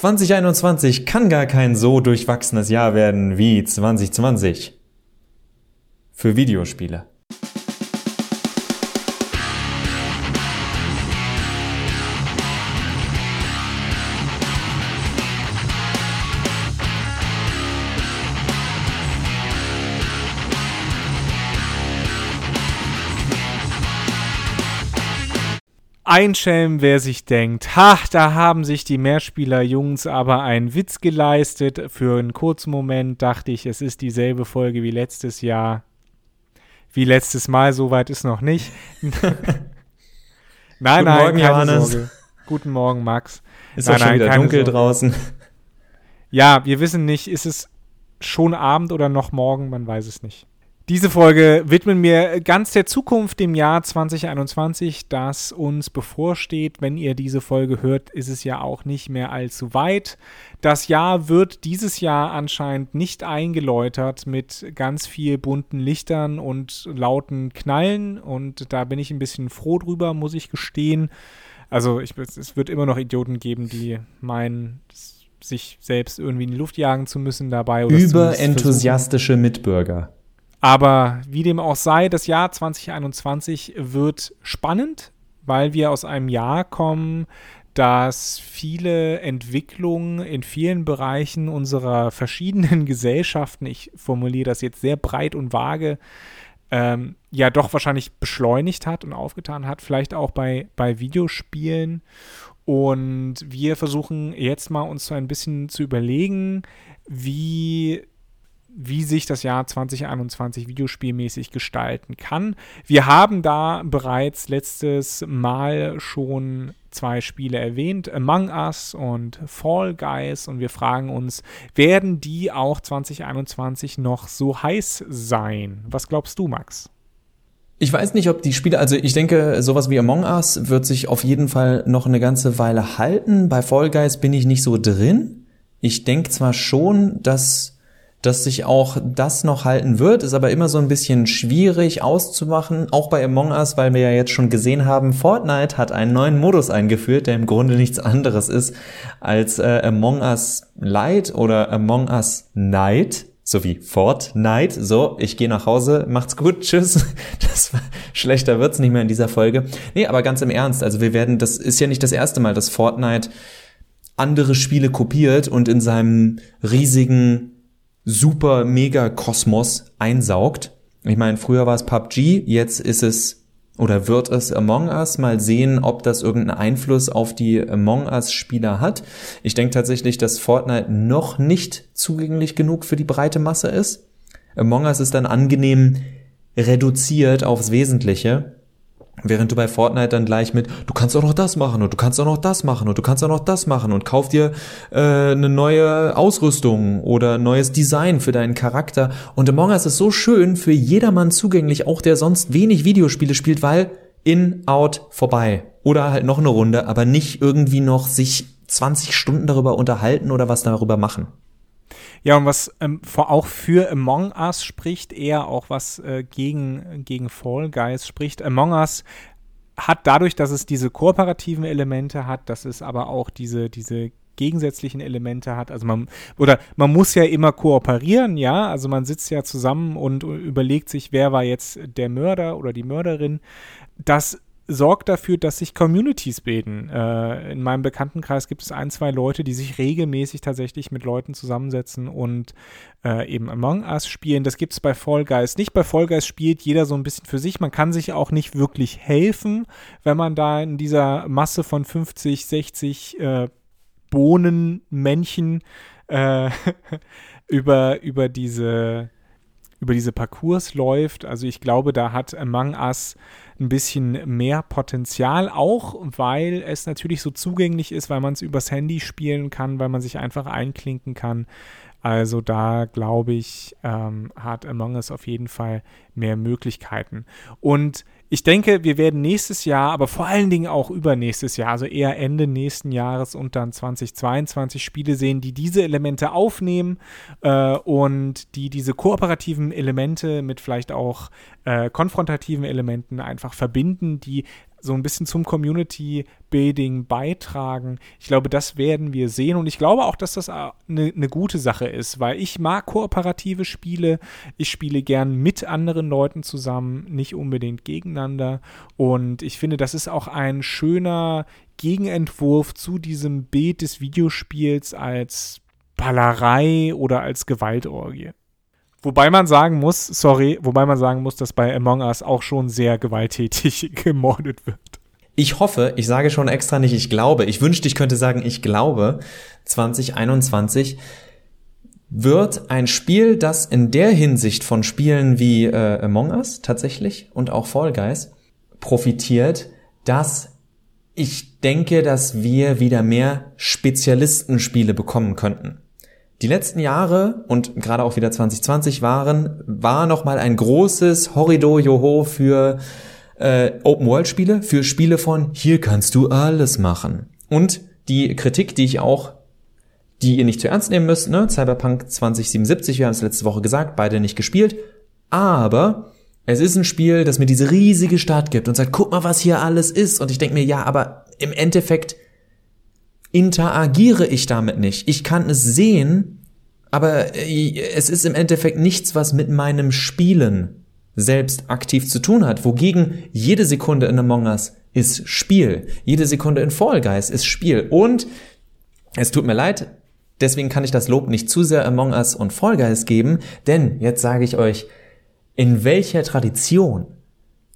2021 kann gar kein so durchwachsenes Jahr werden wie 2020. Für Videospiele. Ein Schelm, wer sich denkt, ha, da haben sich die Mehrspieler-Jungs aber einen Witz geleistet. Für einen kurzen Moment dachte ich, es ist dieselbe Folge wie letztes Jahr. Wie letztes Mal, soweit ist noch nicht. nein, Guten nein, Morgen, keine Johannes. Sorge. Guten Morgen, Max. Ist Nein, doch schon nein, wieder dunkel Sorge. draußen. Ja, wir wissen nicht, ist es schon Abend oder noch morgen, man weiß es nicht. Diese Folge widmen wir ganz der Zukunft, dem Jahr 2021, das uns bevorsteht. Wenn ihr diese Folge hört, ist es ja auch nicht mehr allzu weit. Das Jahr wird dieses Jahr anscheinend nicht eingeläutert mit ganz viel bunten Lichtern und lauten Knallen und da bin ich ein bisschen froh drüber, muss ich gestehen. Also ich, es wird immer noch Idioten geben, die meinen, sich selbst irgendwie in die Luft jagen zu müssen dabei. Überenthusiastische Mitbürger. Aber wie dem auch sei, das Jahr 2021 wird spannend, weil wir aus einem Jahr kommen, das viele Entwicklungen in vielen Bereichen unserer verschiedenen Gesellschaften, ich formuliere das jetzt sehr breit und vage, ähm, ja doch wahrscheinlich beschleunigt hat und aufgetan hat, vielleicht auch bei, bei Videospielen. Und wir versuchen jetzt mal uns so ein bisschen zu überlegen, wie wie sich das Jahr 2021 videospielmäßig gestalten kann. Wir haben da bereits letztes Mal schon zwei Spiele erwähnt, Among Us und Fall Guys, und wir fragen uns, werden die auch 2021 noch so heiß sein? Was glaubst du, Max? Ich weiß nicht, ob die Spiele, also ich denke, sowas wie Among Us wird sich auf jeden Fall noch eine ganze Weile halten. Bei Fall Guys bin ich nicht so drin. Ich denke zwar schon, dass dass sich auch das noch halten wird, ist aber immer so ein bisschen schwierig auszumachen, auch bei Among Us, weil wir ja jetzt schon gesehen haben, Fortnite hat einen neuen Modus eingeführt, der im Grunde nichts anderes ist als äh, Among Us Light oder Among Us Night, sowie Fortnite. So, ich gehe nach Hause, macht's gut, tschüss. Das war, schlechter wird's nicht mehr in dieser Folge. Nee, aber ganz im Ernst, also wir werden, das ist ja nicht das erste Mal, dass Fortnite andere Spiele kopiert und in seinem riesigen super mega Kosmos einsaugt. Ich meine, früher war es PUBG, jetzt ist es oder wird es Among Us. Mal sehen, ob das irgendeinen Einfluss auf die Among Us Spieler hat. Ich denke tatsächlich, dass Fortnite noch nicht zugänglich genug für die breite Masse ist. Among Us ist dann angenehm reduziert aufs Wesentliche. Während du bei Fortnite dann gleich mit, du kannst auch noch das machen und du kannst auch noch das machen und du kannst auch noch das machen und kauf dir äh, eine neue Ausrüstung oder neues Design für deinen Charakter. Und Among Us ist so schön für jedermann zugänglich, auch der sonst wenig Videospiele spielt, weil in, out, vorbei. Oder halt noch eine Runde, aber nicht irgendwie noch sich 20 Stunden darüber unterhalten oder was darüber machen. Ja, und was ähm, auch für Among Us spricht, eher auch was äh, gegen, gegen Fall Guys spricht. Among Us hat dadurch, dass es diese kooperativen Elemente hat, dass es aber auch diese, diese gegensätzlichen Elemente hat. Also man, oder man muss ja immer kooperieren, ja. Also man sitzt ja zusammen und überlegt sich, wer war jetzt der Mörder oder die Mörderin. Das sorgt dafür, dass sich Communities bilden. Äh, in meinem Bekanntenkreis gibt es ein, zwei Leute, die sich regelmäßig tatsächlich mit Leuten zusammensetzen und äh, eben Among Us spielen. Das gibt es bei Fall Guys nicht. Bei Fall Guys spielt jeder so ein bisschen für sich. Man kann sich auch nicht wirklich helfen, wenn man da in dieser Masse von 50, 60 äh, Bohnenmännchen äh, über, über diese über diese Parcours läuft. Also ich glaube, da hat Among Us ein bisschen mehr Potenzial, auch weil es natürlich so zugänglich ist, weil man es übers Handy spielen kann, weil man sich einfach einklinken kann. Also da glaube ich, ähm, hat Among Us auf jeden Fall mehr Möglichkeiten. Und ich denke, wir werden nächstes Jahr, aber vor allen Dingen auch übernächstes Jahr, also eher Ende nächsten Jahres und dann 2022 Spiele sehen, die diese Elemente aufnehmen äh, und die diese kooperativen Elemente mit vielleicht auch äh, konfrontativen Elementen einfach verbinden, die so ein bisschen zum Community-Building beitragen. Ich glaube, das werden wir sehen und ich glaube auch, dass das eine, eine gute Sache ist, weil ich mag kooperative Spiele. Ich spiele gern mit anderen Leuten zusammen, nicht unbedingt gegeneinander und ich finde, das ist auch ein schöner Gegenentwurf zu diesem Bild des Videospiels als Ballerei oder als Gewaltorgie. Wobei man sagen muss, sorry, wobei man sagen muss, dass bei Among Us auch schon sehr gewalttätig gemordet wird. Ich hoffe, ich sage schon extra nicht, ich glaube, ich wünschte, ich könnte sagen, ich glaube, 2021 wird ein Spiel, das in der Hinsicht von Spielen wie äh, Among Us tatsächlich und auch Fall Guys profitiert, dass ich denke, dass wir wieder mehr Spezialistenspiele bekommen könnten. Die letzten Jahre und gerade auch wieder 2020 waren, war nochmal ein großes Horrido Joho für äh, Open-World-Spiele, für Spiele von hier kannst du alles machen. Und die Kritik, die ich auch, die ihr nicht zu ernst nehmen müsst, ne? Cyberpunk 2077, wir haben es letzte Woche gesagt, beide nicht gespielt, aber es ist ein Spiel, das mir diese riesige Stadt gibt und sagt, guck mal, was hier alles ist. Und ich denke mir, ja, aber im Endeffekt interagiere ich damit nicht. Ich kann es sehen, aber äh, es ist im Endeffekt nichts, was mit meinem Spielen selbst aktiv zu tun hat. Wogegen jede Sekunde in Among Us ist Spiel. Jede Sekunde in Fall Guys ist Spiel. Und es tut mir leid, deswegen kann ich das Lob nicht zu sehr Among Us und Fall Guys geben, denn jetzt sage ich euch, in welcher Tradition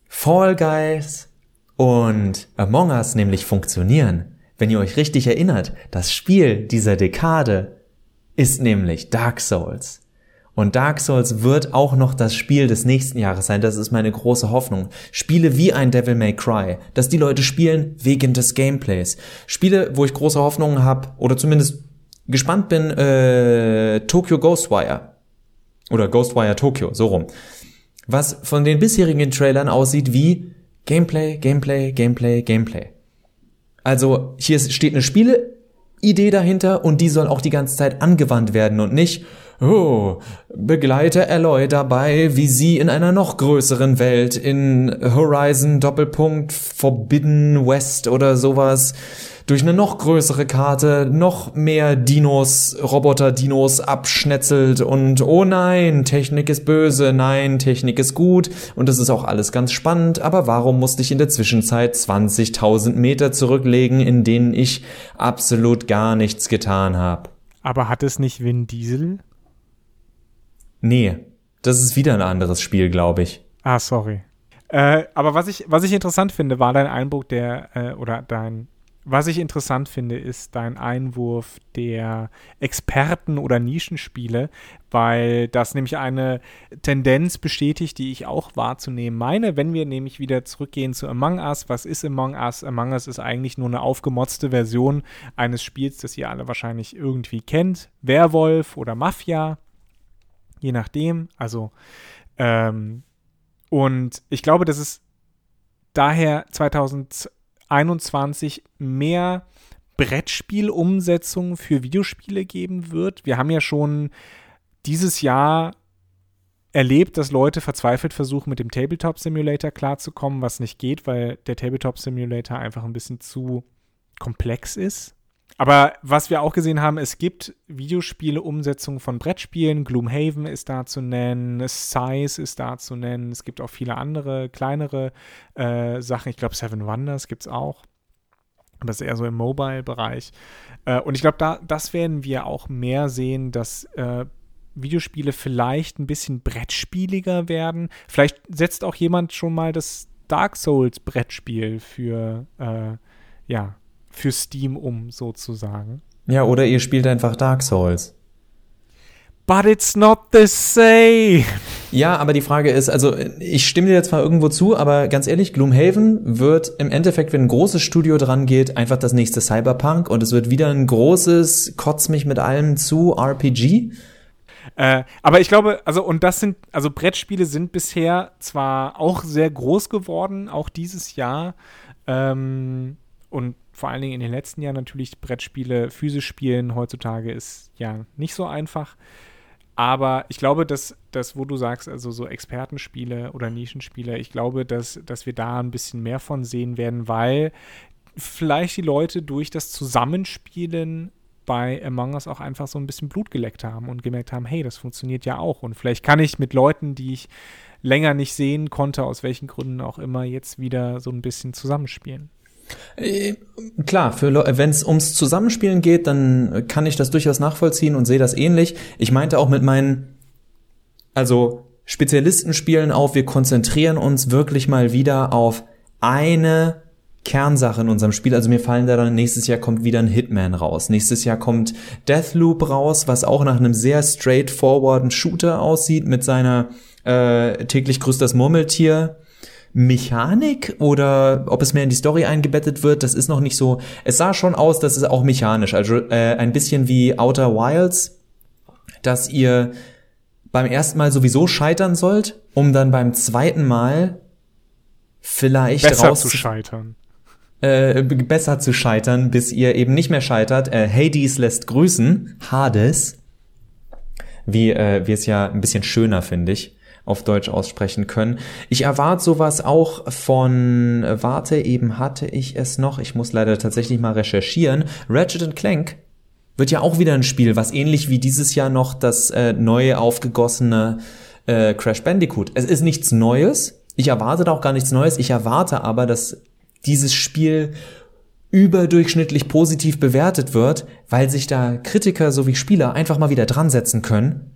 Fall Guys und Among Us nämlich funktionieren. Wenn ihr euch richtig erinnert, das Spiel dieser Dekade ist nämlich Dark Souls. Und Dark Souls wird auch noch das Spiel des nächsten Jahres sein. Das ist meine große Hoffnung. Spiele wie ein Devil May Cry, dass die Leute spielen wegen des Gameplays. Spiele, wo ich große Hoffnungen habe oder zumindest gespannt bin, äh, Tokyo Ghostwire oder Ghostwire Tokyo, so rum. Was von den bisherigen Trailern aussieht wie Gameplay, Gameplay, Gameplay, Gameplay. Also hier steht eine Spieleidee dahinter und die soll auch die ganze Zeit angewandt werden und nicht, oh, begleite Alloy dabei, wie sie in einer noch größeren Welt in Horizon Doppelpunkt Forbidden West oder sowas durch eine noch größere Karte noch mehr Dinos, Roboter-Dinos abschnetzelt und oh nein, Technik ist böse, nein, Technik ist gut und das ist auch alles ganz spannend, aber warum musste ich in der Zwischenzeit 20.000 Meter zurücklegen, in denen ich absolut gar nichts getan habe? Aber hat es nicht Vin Diesel? Nee, das ist wieder ein anderes Spiel, glaube ich. Ah, sorry. Äh, aber was ich, was ich interessant finde, war dein Eindruck der, äh, oder dein was ich interessant finde, ist dein Einwurf der Experten- oder Nischenspiele, weil das nämlich eine Tendenz bestätigt, die ich auch wahrzunehmen meine. Wenn wir nämlich wieder zurückgehen zu Among Us, was ist Among Us? Among Us ist eigentlich nur eine aufgemotzte Version eines Spiels, das ihr alle wahrscheinlich irgendwie kennt. Werwolf oder Mafia, je nachdem. Also, ähm, und ich glaube, dass es daher 2000 2021 mehr Brettspielumsetzungen für Videospiele geben wird. Wir haben ja schon dieses Jahr erlebt, dass Leute verzweifelt versuchen, mit dem Tabletop Simulator klarzukommen, was nicht geht, weil der Tabletop Simulator einfach ein bisschen zu komplex ist. Aber was wir auch gesehen haben, es gibt Videospiele-Umsetzungen von Brettspielen. Gloomhaven ist da zu nennen, Size ist da zu nennen. Es gibt auch viele andere, kleinere äh, Sachen. Ich glaube, Seven Wonders gibt es auch. Das ist eher so im Mobile-Bereich. Äh, und ich glaube, da, das werden wir auch mehr sehen, dass äh, Videospiele vielleicht ein bisschen brettspieliger werden. Vielleicht setzt auch jemand schon mal das Dark Souls Brettspiel für, äh, ja, für Steam um, sozusagen. Ja, oder ihr spielt einfach Dark Souls. But it's not the same. Ja, aber die Frage ist, also ich stimme dir jetzt zwar irgendwo zu, aber ganz ehrlich, Gloomhaven wird im Endeffekt, wenn ein großes Studio dran geht, einfach das nächste Cyberpunk und es wird wieder ein großes Kotz mich mit allem zu RPG. Äh, aber ich glaube, also und das sind, also Brettspiele sind bisher zwar auch sehr groß geworden, auch dieses Jahr. Ähm, und vor allen Dingen in den letzten Jahren natürlich Brettspiele physisch spielen heutzutage ist ja nicht so einfach. Aber ich glaube, dass das, wo du sagst, also so Expertenspiele oder Nischenspiele, ich glaube, dass, dass wir da ein bisschen mehr von sehen werden, weil vielleicht die Leute durch das Zusammenspielen bei Among Us auch einfach so ein bisschen Blut geleckt haben und gemerkt haben, hey, das funktioniert ja auch. Und vielleicht kann ich mit Leuten, die ich länger nicht sehen konnte, aus welchen Gründen auch immer, jetzt wieder so ein bisschen zusammenspielen. Äh, klar, wenn es ums Zusammenspielen geht, dann kann ich das durchaus nachvollziehen und sehe das ähnlich. Ich meinte auch mit meinen, also Spezialisten spielen auf, wir konzentrieren uns wirklich mal wieder auf eine Kernsache in unserem Spiel. Also mir fallen da dann nächstes Jahr kommt wieder ein Hitman raus. Nächstes Jahr kommt Deathloop raus, was auch nach einem sehr straightforwarden Shooter aussieht mit seiner äh, täglich grüßt das Murmeltier. Mechanik oder ob es mehr in die Story eingebettet wird, das ist noch nicht so. Es sah schon aus, dass es auch mechanisch, also äh, ein bisschen wie Outer Wilds, dass ihr beim ersten Mal sowieso scheitern sollt, um dann beim zweiten Mal vielleicht besser raus zu scheitern. Äh, besser zu scheitern, bis ihr eben nicht mehr scheitert. Äh, Hades lässt grüßen, Hades, wie äh, wir es ja ein bisschen schöner finde ich auf Deutsch aussprechen können. Ich erwarte sowas auch von, warte, eben hatte ich es noch, ich muss leider tatsächlich mal recherchieren. Ratchet Clank wird ja auch wieder ein Spiel, was ähnlich wie dieses Jahr noch das äh, neue aufgegossene äh, Crash Bandicoot. Es ist nichts Neues. Ich erwarte da auch gar nichts Neues. Ich erwarte aber, dass dieses Spiel überdurchschnittlich positiv bewertet wird, weil sich da Kritiker sowie Spieler einfach mal wieder dran setzen können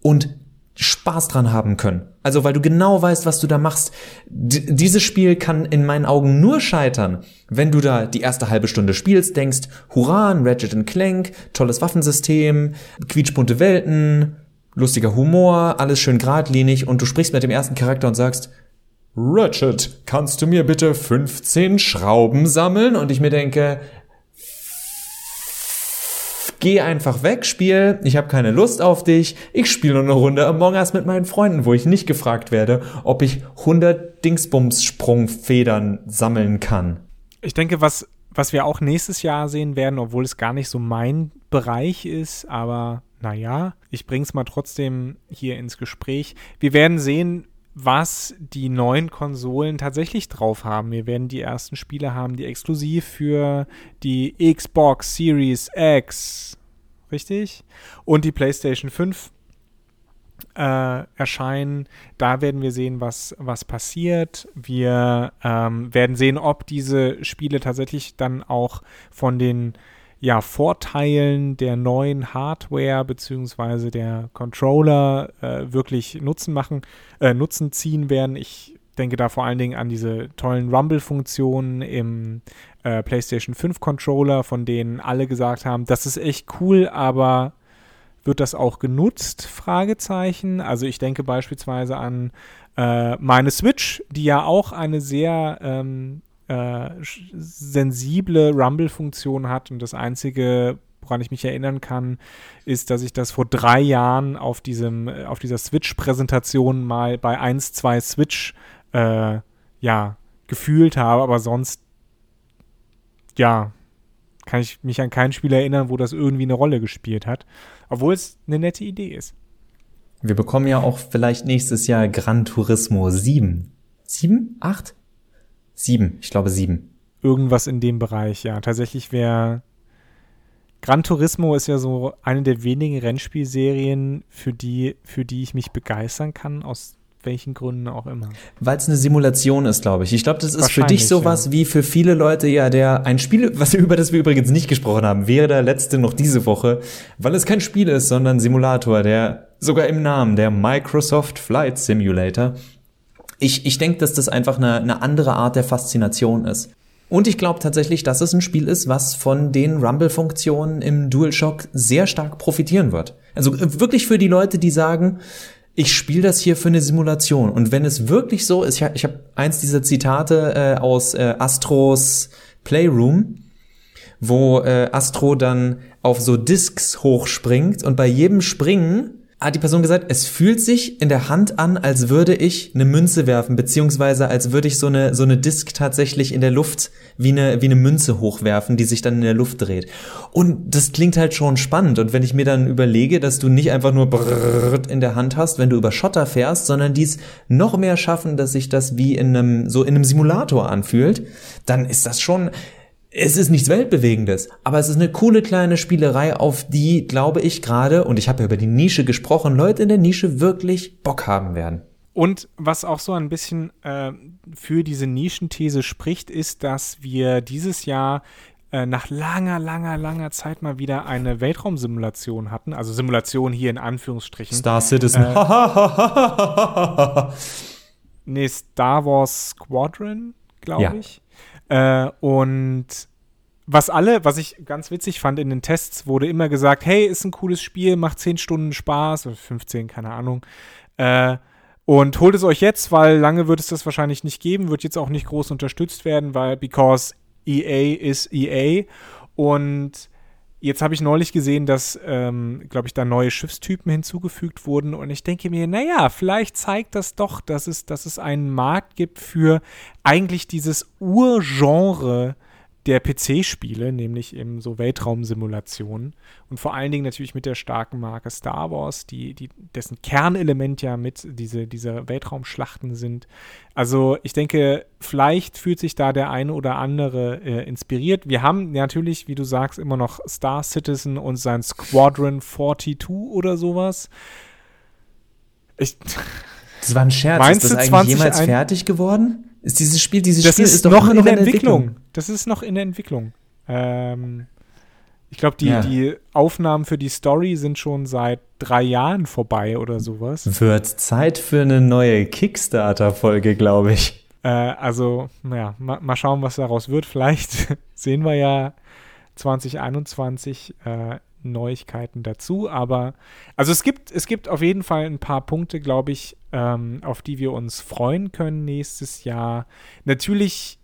und Spaß dran haben können. Also weil du genau weißt, was du da machst. D dieses Spiel kann in meinen Augen nur scheitern, wenn du da die erste halbe Stunde spielst, denkst, hurra, ein Ratchet Clank, tolles Waffensystem, quietschbunte Welten, lustiger Humor, alles schön geradlinig und du sprichst mit dem ersten Charakter und sagst, Ratchet, kannst du mir bitte 15 Schrauben sammeln? Und ich mir denke, geh einfach weg, Spiel, ich habe keine Lust auf dich, ich spiele nur eine Runde Among Us mit meinen Freunden, wo ich nicht gefragt werde, ob ich 100 Dingsbums-Sprungfedern sammeln kann. Ich denke, was, was wir auch nächstes Jahr sehen werden, obwohl es gar nicht so mein Bereich ist, aber naja, ich bring's mal trotzdem hier ins Gespräch. Wir werden sehen, was die neuen Konsolen tatsächlich drauf haben. Wir werden die ersten Spiele haben, die exklusiv für die Xbox Series X, richtig? Und die PlayStation 5 äh, erscheinen. Da werden wir sehen, was, was passiert. Wir ähm, werden sehen, ob diese Spiele tatsächlich dann auch von den ja, Vorteilen der neuen Hardware beziehungsweise der Controller äh, wirklich Nutzen machen, äh, Nutzen ziehen werden. Ich denke da vor allen Dingen an diese tollen Rumble-Funktionen im äh, PlayStation 5 Controller, von denen alle gesagt haben, das ist echt cool, aber wird das auch genutzt? Fragezeichen. Also ich denke beispielsweise an äh, meine Switch, die ja auch eine sehr ähm, äh, sensible Rumble-Funktion hat und das einzige, woran ich mich erinnern kann, ist, dass ich das vor drei Jahren auf diesem, äh, auf dieser Switch-Präsentation mal bei 1, 2 Switch äh, ja, gefühlt habe, aber sonst ja, kann ich mich an kein Spiel erinnern, wo das irgendwie eine Rolle gespielt hat. Obwohl es eine nette Idee ist. Wir bekommen ja auch vielleicht nächstes Jahr Gran Turismo 7. 7? 8? Sieben, ich glaube sieben. Irgendwas in dem Bereich, ja. Tatsächlich wäre Gran Turismo ist ja so eine der wenigen Rennspielserien, für die, für die ich mich begeistern kann, aus welchen Gründen auch immer. Weil es eine Simulation ist, glaube ich. Ich glaube, das ist für dich sowas ja. wie für viele Leute ja der ein Spiel, was über das wir übrigens nicht gesprochen haben, wäre der letzte noch diese Woche, weil es kein Spiel ist, sondern Simulator, der sogar im Namen der Microsoft Flight Simulator ich, ich denke, dass das einfach eine, eine andere Art der Faszination ist. Und ich glaube tatsächlich, dass es ein Spiel ist, was von den Rumble-Funktionen im DualShock sehr stark profitieren wird. Also äh, wirklich für die Leute, die sagen, ich spiele das hier für eine Simulation. Und wenn es wirklich so ist, ich habe ich hab eins dieser Zitate äh, aus äh, Astros Playroom, wo äh, Astro dann auf so Discs hochspringt und bei jedem Springen hat die Person gesagt, es fühlt sich in der Hand an, als würde ich eine Münze werfen, beziehungsweise als würde ich so eine, so eine Disk tatsächlich in der Luft wie eine, wie eine Münze hochwerfen, die sich dann in der Luft dreht. Und das klingt halt schon spannend. Und wenn ich mir dann überlege, dass du nicht einfach nur in der Hand hast, wenn du über Schotter fährst, sondern dies noch mehr schaffen, dass sich das wie in einem, so in einem Simulator anfühlt, dann ist das schon, es ist nichts Weltbewegendes, aber es ist eine coole kleine Spielerei, auf die, glaube ich, gerade, und ich habe ja über die Nische gesprochen, Leute in der Nische wirklich Bock haben werden. Und was auch so ein bisschen äh, für diese Nischenthese spricht, ist, dass wir dieses Jahr äh, nach langer, langer, langer Zeit mal wieder eine Weltraumsimulation hatten. Also Simulation hier in Anführungsstrichen. Star Citizen. Äh, nee, Star Wars Squadron, glaube ja. ich. Äh, und was alle, was ich ganz witzig fand in den Tests, wurde immer gesagt, hey, ist ein cooles Spiel, macht 10 Stunden Spaß, oder 15, keine Ahnung. Äh, und holt es euch jetzt, weil lange wird es das wahrscheinlich nicht geben, wird jetzt auch nicht groß unterstützt werden, weil because EA ist EA. Und Jetzt habe ich neulich gesehen, dass, ähm, glaube ich, da neue Schiffstypen hinzugefügt wurden. Und ich denke mir, naja, vielleicht zeigt das doch, dass es, dass es einen Markt gibt für eigentlich dieses Urgenre der PC-Spiele, nämlich eben so Weltraumsimulationen und vor allen Dingen natürlich mit der starken Marke Star Wars, die, die, dessen Kernelement ja mit diese, diese Weltraumschlachten sind. Also ich denke, vielleicht fühlt sich da der eine oder andere äh, inspiriert. Wir haben natürlich, wie du sagst, immer noch Star Citizen und sein Squadron 42 oder sowas. Ich, das war ein Scherz. Meinst ist das eigentlich jemals fertig geworden? Ist dieses Spiel, dieses das Spiel ist, ist doch noch in, der Entwicklung. Entwicklung. Das ist noch in der Entwicklung. Ähm, ich glaube, die, ja. die Aufnahmen für die Story sind schon seit drei Jahren vorbei oder sowas. Wird Zeit für eine neue Kickstarter-Folge, glaube ich. Äh, also, naja, ma, mal schauen, was daraus wird. Vielleicht sehen wir ja 2021 äh, Neuigkeiten dazu. Aber also es gibt, es gibt auf jeden Fall ein paar Punkte, glaube ich, ähm, auf die wir uns freuen können nächstes Jahr. Natürlich,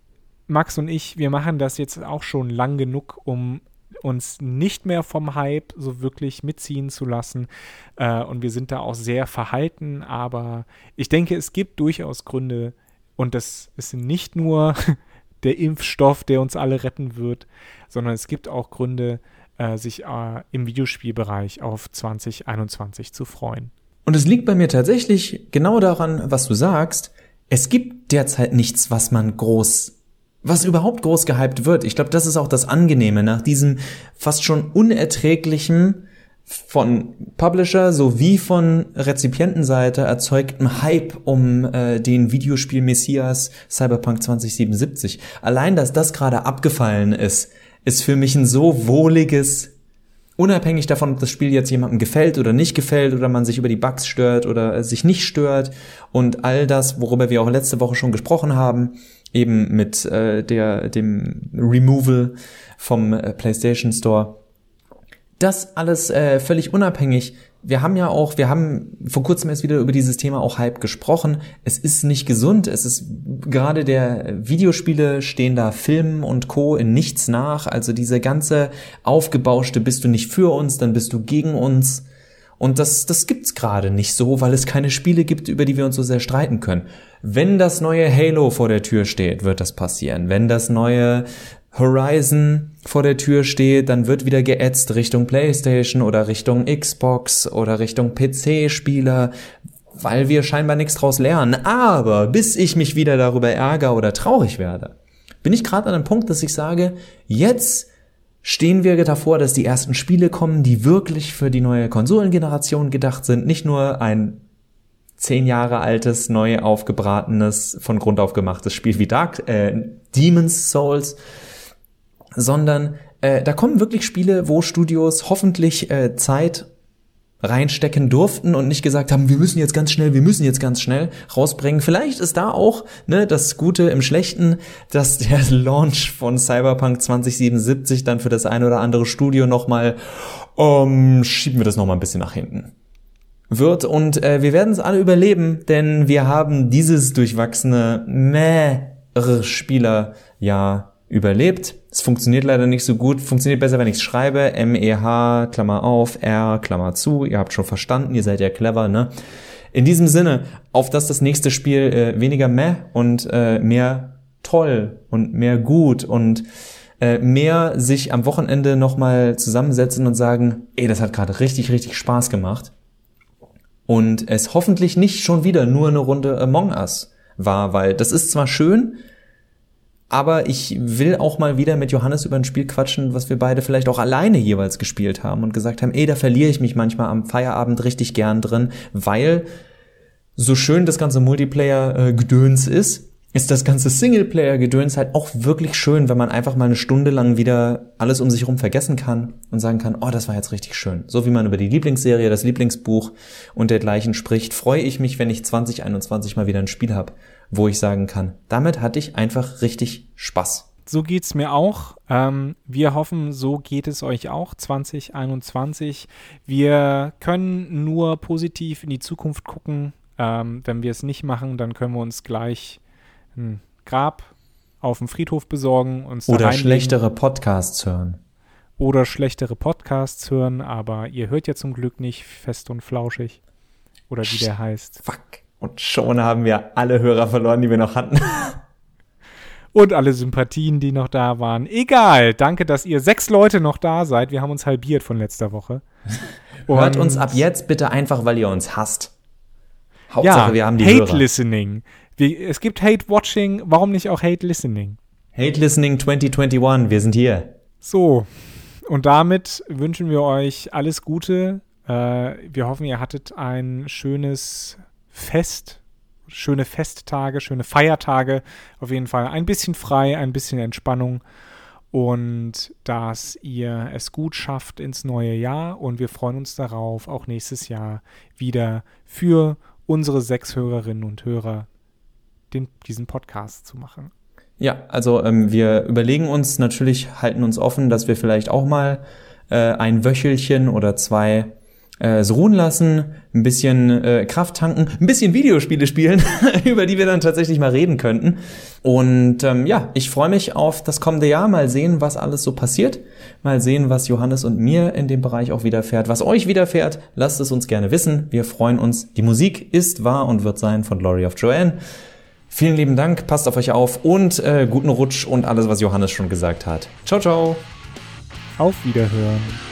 Max und ich, wir machen das jetzt auch schon lang genug, um uns nicht mehr vom Hype so wirklich mitziehen zu lassen. Äh, und wir sind da auch sehr verhalten, aber ich denke, es gibt durchaus Gründe, und das ist nicht nur der Impfstoff, der uns alle retten wird, sondern es gibt auch Gründe, äh, sich äh, im Videospielbereich auf 2021 zu freuen. Und es liegt bei mir tatsächlich genau daran, was du sagst. Es gibt derzeit nichts, was man groß was überhaupt groß gehypt wird. Ich glaube, das ist auch das Angenehme nach diesem fast schon unerträglichen von Publisher sowie von Rezipientenseite erzeugten Hype um äh, den Videospiel Messias Cyberpunk 2077. Allein, dass das gerade abgefallen ist, ist für mich ein so wohliges, unabhängig davon, ob das Spiel jetzt jemandem gefällt oder nicht gefällt oder man sich über die Bugs stört oder äh, sich nicht stört und all das, worüber wir auch letzte Woche schon gesprochen haben, eben mit äh, der dem Removal vom äh, PlayStation Store. Das alles äh, völlig unabhängig wir haben ja auch, wir haben vor kurzem erst wieder über dieses Thema auch Hype gesprochen. Es ist nicht gesund. Es ist gerade der Videospiele stehen da Filmen und Co. in nichts nach. Also diese ganze aufgebauschte, bist du nicht für uns, dann bist du gegen uns. Und das, das gibt's gerade nicht so, weil es keine Spiele gibt, über die wir uns so sehr streiten können. Wenn das neue Halo vor der Tür steht, wird das passieren. Wenn das neue Horizon vor der Tür steht, dann wird wieder geätzt Richtung PlayStation oder Richtung Xbox oder Richtung PC-Spieler, weil wir scheinbar nichts draus lernen. Aber bis ich mich wieder darüber ärgere oder traurig werde, bin ich gerade an einem Punkt, dass ich sage, jetzt stehen wir davor, dass die ersten Spiele kommen, die wirklich für die neue Konsolengeneration gedacht sind. Nicht nur ein zehn Jahre altes, neu aufgebratenes, von Grund auf gemachtes Spiel wie Dark, äh, Demon's Souls, sondern äh, da kommen wirklich Spiele, wo Studios hoffentlich äh, Zeit reinstecken durften und nicht gesagt haben, wir müssen jetzt ganz schnell, wir müssen jetzt ganz schnell rausbringen. Vielleicht ist da auch ne, das Gute im Schlechten, dass der Launch von Cyberpunk 2077 dann für das eine oder andere Studio nochmal, um, schieben wir das nochmal ein bisschen nach hinten wird und äh, wir werden es alle überleben, denn wir haben dieses durchwachsene Mäh Spieler ja überlebt Es funktioniert leider nicht so gut. Funktioniert besser, wenn ich es schreibe. M-E-H, Klammer auf, R, Klammer zu. Ihr habt schon verstanden, ihr seid ja clever, ne? In diesem Sinne, auf dass das nächste Spiel äh, weniger meh und äh, mehr toll und mehr gut und äh, mehr sich am Wochenende nochmal zusammensetzen und sagen, ey, das hat gerade richtig, richtig Spaß gemacht. Und es hoffentlich nicht schon wieder nur eine Runde Among Us war, weil das ist zwar schön, aber ich will auch mal wieder mit Johannes über ein Spiel quatschen, was wir beide vielleicht auch alleine jeweils gespielt haben und gesagt haben, ey, da verliere ich mich manchmal am Feierabend richtig gern drin, weil so schön das ganze Multiplayer-Gedöns ist, ist das ganze Singleplayer-Gedöns halt auch wirklich schön, wenn man einfach mal eine Stunde lang wieder alles um sich herum vergessen kann und sagen kann, oh, das war jetzt richtig schön. So wie man über die Lieblingsserie, das Lieblingsbuch und dergleichen spricht, freue ich mich, wenn ich 2021 mal wieder ein Spiel habe, wo ich sagen kann, damit hatte ich einfach richtig Spaß. So geht's mir auch. Ähm, wir hoffen, so geht es euch auch 2021. Wir können nur positiv in die Zukunft gucken. Ähm, wenn wir es nicht machen, dann können wir uns gleich ein Grab auf dem Friedhof besorgen. Uns Oder schlechtere Podcasts hören. Oder schlechtere Podcasts hören, aber ihr hört ja zum Glück nicht fest und flauschig. Oder wie der heißt. Fuck. Und schon haben wir alle Hörer verloren, die wir noch hatten. und alle Sympathien, die noch da waren. Egal. Danke, dass ihr sechs Leute noch da seid. Wir haben uns halbiert von letzter Woche. Hört uns ab jetzt bitte einfach, weil ihr uns hasst. Hauptsache, ja, wir haben die Hate Hörer. Listening. Wie, es gibt Hate Watching, warum nicht auch Hate Listening? Hate Listening 2021, wir sind hier. So, und damit wünschen wir euch alles Gute. Äh, wir hoffen, ihr hattet ein schönes Fest, schöne Festtage, schöne Feiertage. Auf jeden Fall ein bisschen frei, ein bisschen Entspannung und dass ihr es gut schafft ins neue Jahr. Und wir freuen uns darauf, auch nächstes Jahr wieder für unsere sechs Hörerinnen und Hörer den, diesen Podcast zu machen. Ja, also ähm, wir überlegen uns natürlich, halten uns offen, dass wir vielleicht auch mal äh, ein Wöchelchen oder zwei äh, es ruhen lassen, ein bisschen äh, Kraft tanken, ein bisschen Videospiele spielen, über die wir dann tatsächlich mal reden könnten. Und ähm, ja, ich freue mich auf das kommende Jahr, mal sehen, was alles so passiert, mal sehen, was Johannes und mir in dem Bereich auch widerfährt, was euch widerfährt. Lasst es uns gerne wissen. Wir freuen uns. Die Musik ist, war und wird sein von Glory of Joanne. Vielen lieben Dank, passt auf euch auf und äh, guten Rutsch und alles, was Johannes schon gesagt hat. Ciao, ciao. Auf Wiederhören.